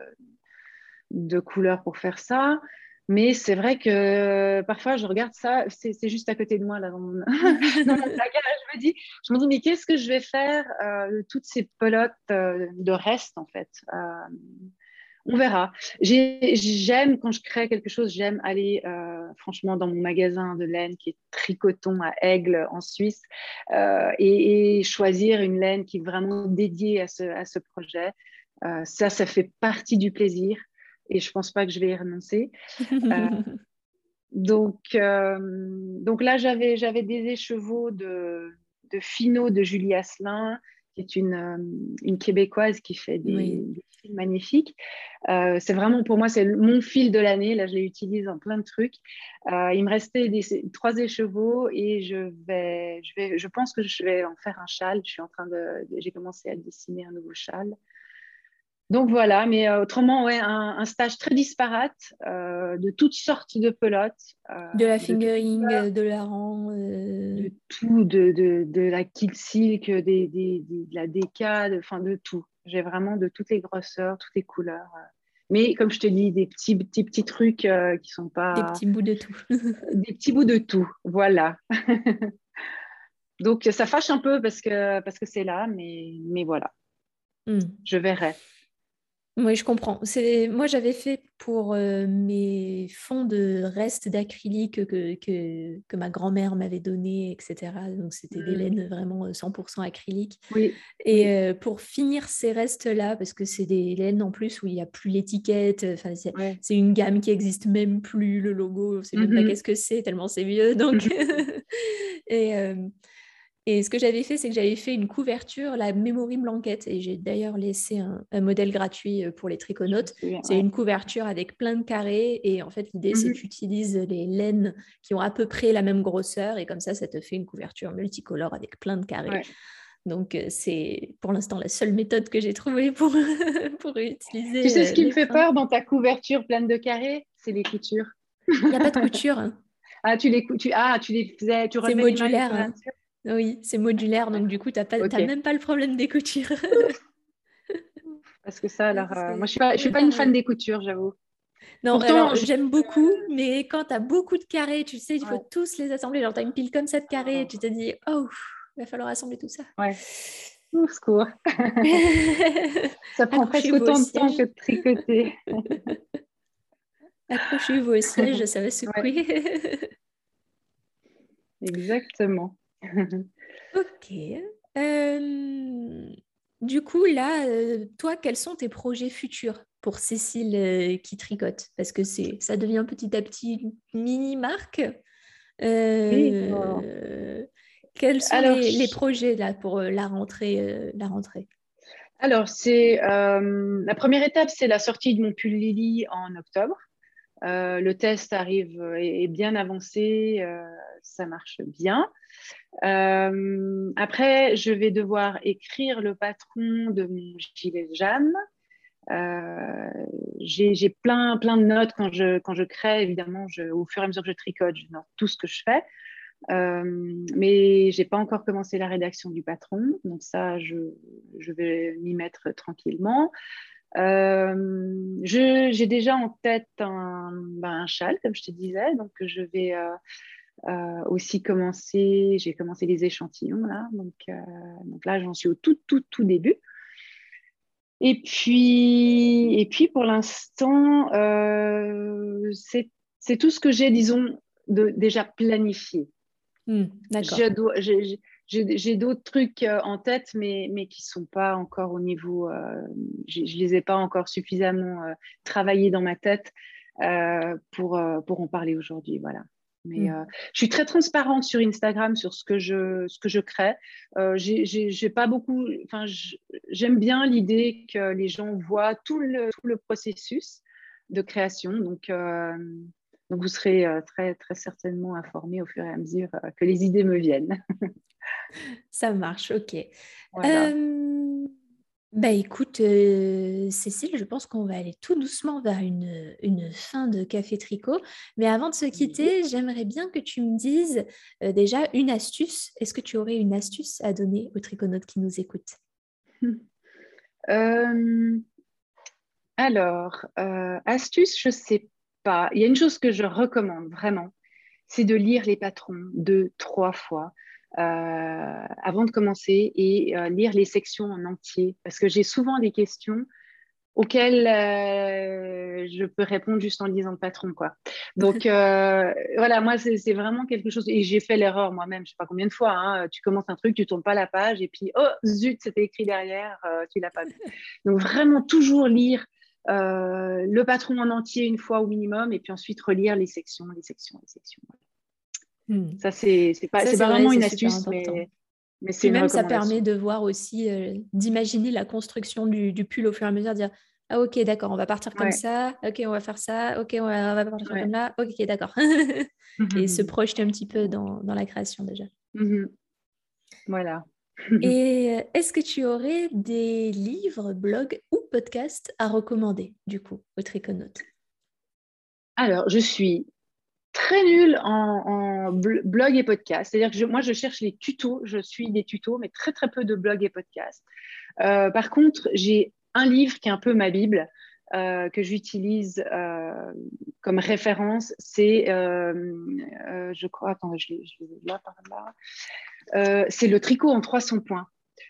de couleurs pour faire ça. Mais c'est vrai que parfois, je regarde ça, c'est juste à côté de moi, là, dans mon, (laughs) (laughs) dans mon placard. Je me, dis, je me dis, mais qu'est-ce que je vais faire euh, de toutes ces pelotes euh, de reste, en fait euh, On verra. J'aime, quand je crée quelque chose, j'aime aller, franchement, dans mon magasin de laine qui est Tricoton à Aigle, en Suisse, et, et, choisir une laine qui est vraiment dédiée à ce, à ce projet. ça, ça fait partie du plaisir et je pense pas que je vais y renoncer. Euh, (laughs) donc, euh, donc là, j'avais, j'avais des écheveaux de, de Finot de Julie Asselin, qui est une, euh, une Québécoise qui fait des, fils magnifiques. c'est vraiment pour moi, c'est mon fil de l'année. Là, je l'utilise en plein de trucs. il me restait des, trois écheveaux et je vais, je vais, je pense que je vais en faire un châle. Je suis en train de j'ai commencé à dessiner un nouveau châle. Donc voilà, mais euh, autrement, ouais, un, stage très disparate euh, de toutes sortes de pelotes. Euh, de la fingering, de, la rang. De tout, de, de, de la kill silk, des, des, de la déca, enfin de, tout. J'ai vraiment de toutes les grosseurs, toutes les couleurs. Mais comme je te dis, des petits, petits, petits trucs qui sont pas. Des petits bouts de tout. (laughs) des petits bouts de tout, voilà. (laughs) Donc ça fâche un peu parce que parce que c'est là, mais, mais voilà. Hmm. Je verrai. Oui, je comprends. C'est moi j'avais fait pour euh, mes fonds de restes d'acrylique que, que, que ma grand-mère m'avait donné, etc. Donc c'était des mmh. laines vraiment 100% euh, acryliques. Oui. Et euh, pour finir ces restes-là, parce que c'est des laines en plus où il n'y a plus l'étiquette, enfin c'est une gamme qui existe même plus, le logo, on sait même pas mmh qu'est-ce que c'est tellement c'est vieux. Donc (laughs) et et ce que j'avais fait, c'est que j'avais fait une couverture, la Memory Blanquette, et j'ai d'ailleurs laissé un, modèle gratuit euh, pour les triconautes. C'est une couverture avec plein de carrés, et en fait, l'idée, c'est que mhm. tu utilises les laines qui ont à peu près la même grosseur, et comme ça, ça te fait une couverture multicolore avec plein de carrés. Donc, euh, c'est pour l'instant la seule méthode que j'ai trouvée pour, (laughs) pour utiliser. Tu sais ce qui me fait peur dans ta couverture pleine de carrés? C'est les coutures. Il n'y a pas de (laughs) couture. ah, tu les, tu, ah, tu les faisais, tu C'est modulaire. Hein. Oui, c'est modulaire, donc du coup, tu n'as même pas le problème des coutures. (laughs) Parce que ça, alors, euh, moi, je ne suis, pas, suis pas une fan des coutures, j'avoue. Non, j'aime beaucoup, mais quand tu as beaucoup de carrés, tu sais, il faut tous les assembler. Genre, tu as une pile comme ça de carrés, et tu te dis, oh, il va falloir assembler tout ça. Ouais. Ouf, secours. (laughs) ça prend presque autant de temps que de tricoter. (laughs) Accrochez-vous au siège, ça va secouer. Exactement. Ok. du coup, là, toi, quels sont tes projets futurs pour Cécile qui tricote? Parce que ça devient petit à petit une mini-marque. Quels sont les, projets là pour la rentrée, la rentrée? Alors, c'est la première étape, c'est la sortie de mon pull Lily en octobre. Euh, le test arrive est, bien avancé, euh, ça marche bien. Euh, après, je vais devoir écrire le patron de mon gilet Jeanne. J'ai plein, plein de notes quand je, quand je crée, évidemment, au fur et à mesure que je tricote, je note tout ce que je fais. mais je n'ai pas encore commencé la rédaction du patron, donc ça, je, vais m'y mettre tranquillement. Euh, j'ai déjà en tête un, ben, un, châle, comme je te disais, donc je vais euh, euh, aussi commencer, j'ai commencé les échantillons là, donc, donc là j'en suis au tout, tout, tout début. Et puis, et puis pour l'instant, c'est tout ce que j'ai, disons, de, déjà planifié. Mmh, j'ai d'autres trucs euh, en tête, mais, mais qui ne sont pas encore au niveau. Euh, je ne les ai pas encore suffisamment euh, travaillés dans ma tête pour, pour en parler aujourd'hui. Voilà. Mais mm. je suis très transparente sur Instagram sur ce que je, ce que je crée. j'ai pas beaucoup. Enfin, j'aime bien l'idée que les gens voient tout le, tout le processus de création. Donc, donc vous serez très, très certainement informés au fur et à mesure que les idées me viennent. Ça marche, ok. (laughs) bah écoute, Cécile, je pense qu'on va aller tout doucement vers une, une, fin de Café Tricot. Mais avant de se quitter, j'aimerais bien que tu me dises déjà une astuce. Est-ce que tu aurais une astuce à donner aux triconautes qui nous écoutent? (laughs) Alors, astuce, je ne sais pas. Il y a une chose que je recommande vraiment, c'est de lire les patrons deux, trois fois. Euh, avant de commencer et euh, lire les sections en entier parce que j'ai souvent des questions auxquelles euh, je peux répondre juste en lisant le patron. Quoi. Donc (laughs) voilà, moi, c'est vraiment quelque chose, et j'ai fait l'erreur moi-même, je ne sais pas combien de fois, hein, tu commences un truc, tu ne tournes pas la page, et puis, oh, zut, c'était écrit derrière, tu l'as pas vu. (laughs) Donc vraiment, toujours lire le patron en entier une fois au minimum, et puis ensuite relire les sections, les sections, les sections. Hmm. Ça, c'est pas, pas vraiment une astuce, mais, mais c'est même ça permet de voir aussi, euh, d'imaginer la construction du, du, pull au fur et à mesure, dire ah ok d'accord, on va partir comme ça, ok on va faire ça, ok on va, on va partir comme là, ok d'accord, (laughs) et se projeter un petit peu dans, dans la création déjà. Voilà. et (laughs) euh, est-ce que tu aurais des livres, blogs ou podcasts à recommander du coup aux triconautes? Alors je suis très nulle en, blog et podcast. C'est-à-dire que moi, je cherche les tutos, je suis des tutos, mais très, très peu de blogs et podcasts. Euh, par contre, j'ai un livre qui est un peu ma Bible, euh, que j'utilise euh, comme référence. C'est, je crois, attends, je là par là. c'est Le tricot en 300 points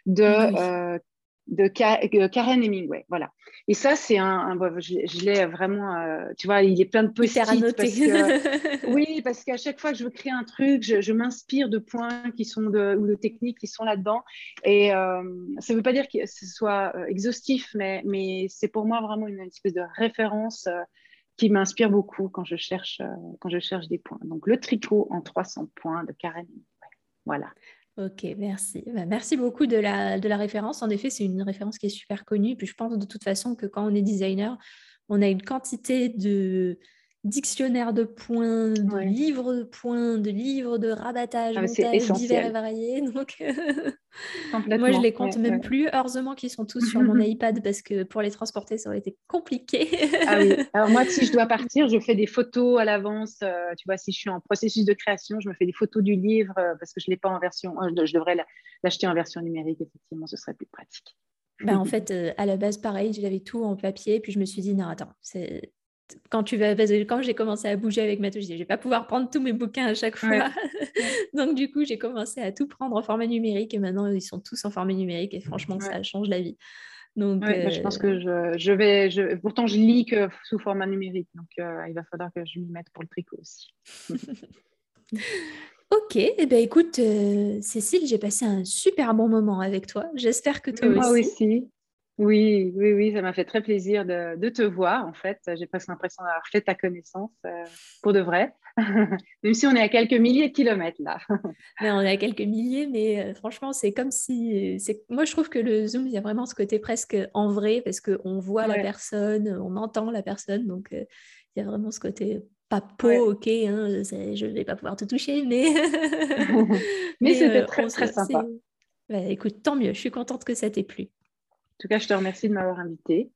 de de Karen Hemingway. Voilà. Et ça, c'est un, je, l'ai vraiment, euh, tu vois, il est plein de post (laughs) oui, parce qu'à chaque fois que je veux créer un truc, je, m'inspire de points qui sont de, ou de techniques qui sont là-dedans. Et euh, ça ne veut pas dire que ce soit euh, exhaustif, mais, mais c'est pour moi vraiment une, espèce de référence qui m'inspire beaucoup quand je, cherche, quand je cherche des points. Donc, le tricot en 300 points de Karen Hemingway. Voilà. Ok, merci. Bah, merci beaucoup de la, de la référence. En effet, c'est une référence qui est super connue. Puis je pense de toute façon que quand on est designer, on a une quantité de, dictionnaire de points, de livres de points, de livres de rabattage, ah, divers et variés. (laughs) Donc, moi, je les compte même plus. Heureusement qu'ils sont tous sur mon (laughs) iPad parce que pour les transporter, ça aurait été compliqué. ah oui. Alors moi, si je dois (laughs) partir, je fais des photos à l'avance. Euh, tu vois, si je suis en processus de création, je me fais des photos du livre euh, parce que je l'ai pas en version. Euh, je devrais l'acheter en version numérique. Effectivement, ce serait plus pratique. Ben, en fait, à la base, pareil, j'avais tout en papier, puis je me suis dit, non, attends, c'est quand tu vas quand j'ai commencé à bouger avec Mato, je disais, je vais pas pouvoir prendre tous mes bouquins à chaque fois. (laughs) Donc du coup, j'ai commencé à tout prendre en format numérique et maintenant ils sont tous en format numérique et franchement, ça change la vie. Donc, je pense que je, vais. Je... Pourtant, je lis que sous format numérique, donc euh, il va falloir que je m'y mette pour le tricot aussi. ok, (laughs) Ok, eh ben écoute, euh, Cécile, j'ai passé un super bon moment avec toi. J'espère que toi Moi aussi. aussi. Oui, oui, oui, ça m'a fait très plaisir de, de te voir, en fait. J'ai presque l'impression d'avoir fait ta connaissance euh, pour de vrai, (laughs) même si on est à quelques milliers de kilomètres là. Mais (laughs) on est à quelques milliers, mais euh, franchement, c'est comme si. c'est- Moi, je trouve que le Zoom, il y a vraiment ce côté presque en vrai, parce qu'on voit la personne, on entend la personne, donc euh, il y a vraiment ce côté pas peau, ouais. ok, hein, je ne vais pas pouvoir te toucher, mais. (laughs) Mais mais c'était euh, très, très sympa. Bah, écoute, tant mieux, je suis contente que ça t'ait plu. En tout cas, je te remercie de m'avoir invitée.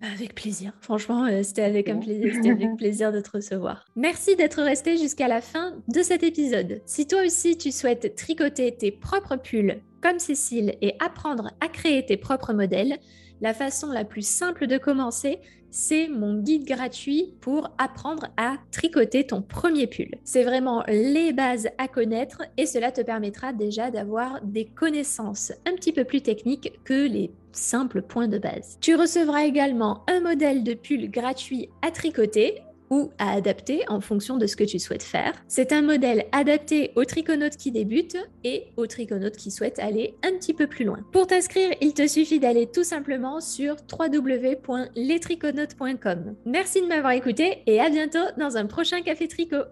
Avec plaisir. Franchement, euh, c'était avec un plaisir, c'était avec (laughs) plaisir de te recevoir. Merci d'être resté jusqu'à la fin de cet épisode. Si toi aussi tu souhaites tricoter tes propres pulls comme Cécile et apprendre à créer tes propres modèles, la façon la plus simple de commencer, c'est mon guide gratuit pour apprendre à tricoter ton premier pull. C'est vraiment les bases à connaître et cela te permettra déjà d'avoir des connaissances un petit peu plus techniques que les simples points de base. Tu recevras également un modèle de pull gratuit à tricoter ou à adapter en fonction de ce que tu souhaites faire. C'est un modèle adapté aux triconautes qui débutent et aux triconautes qui souhaitent aller un petit peu plus loin. Pour t'inscrire, il te suffit d'aller tout simplement sur www.lestriconautes.com. Merci de m'avoir écouté et à bientôt dans un prochain café tricot.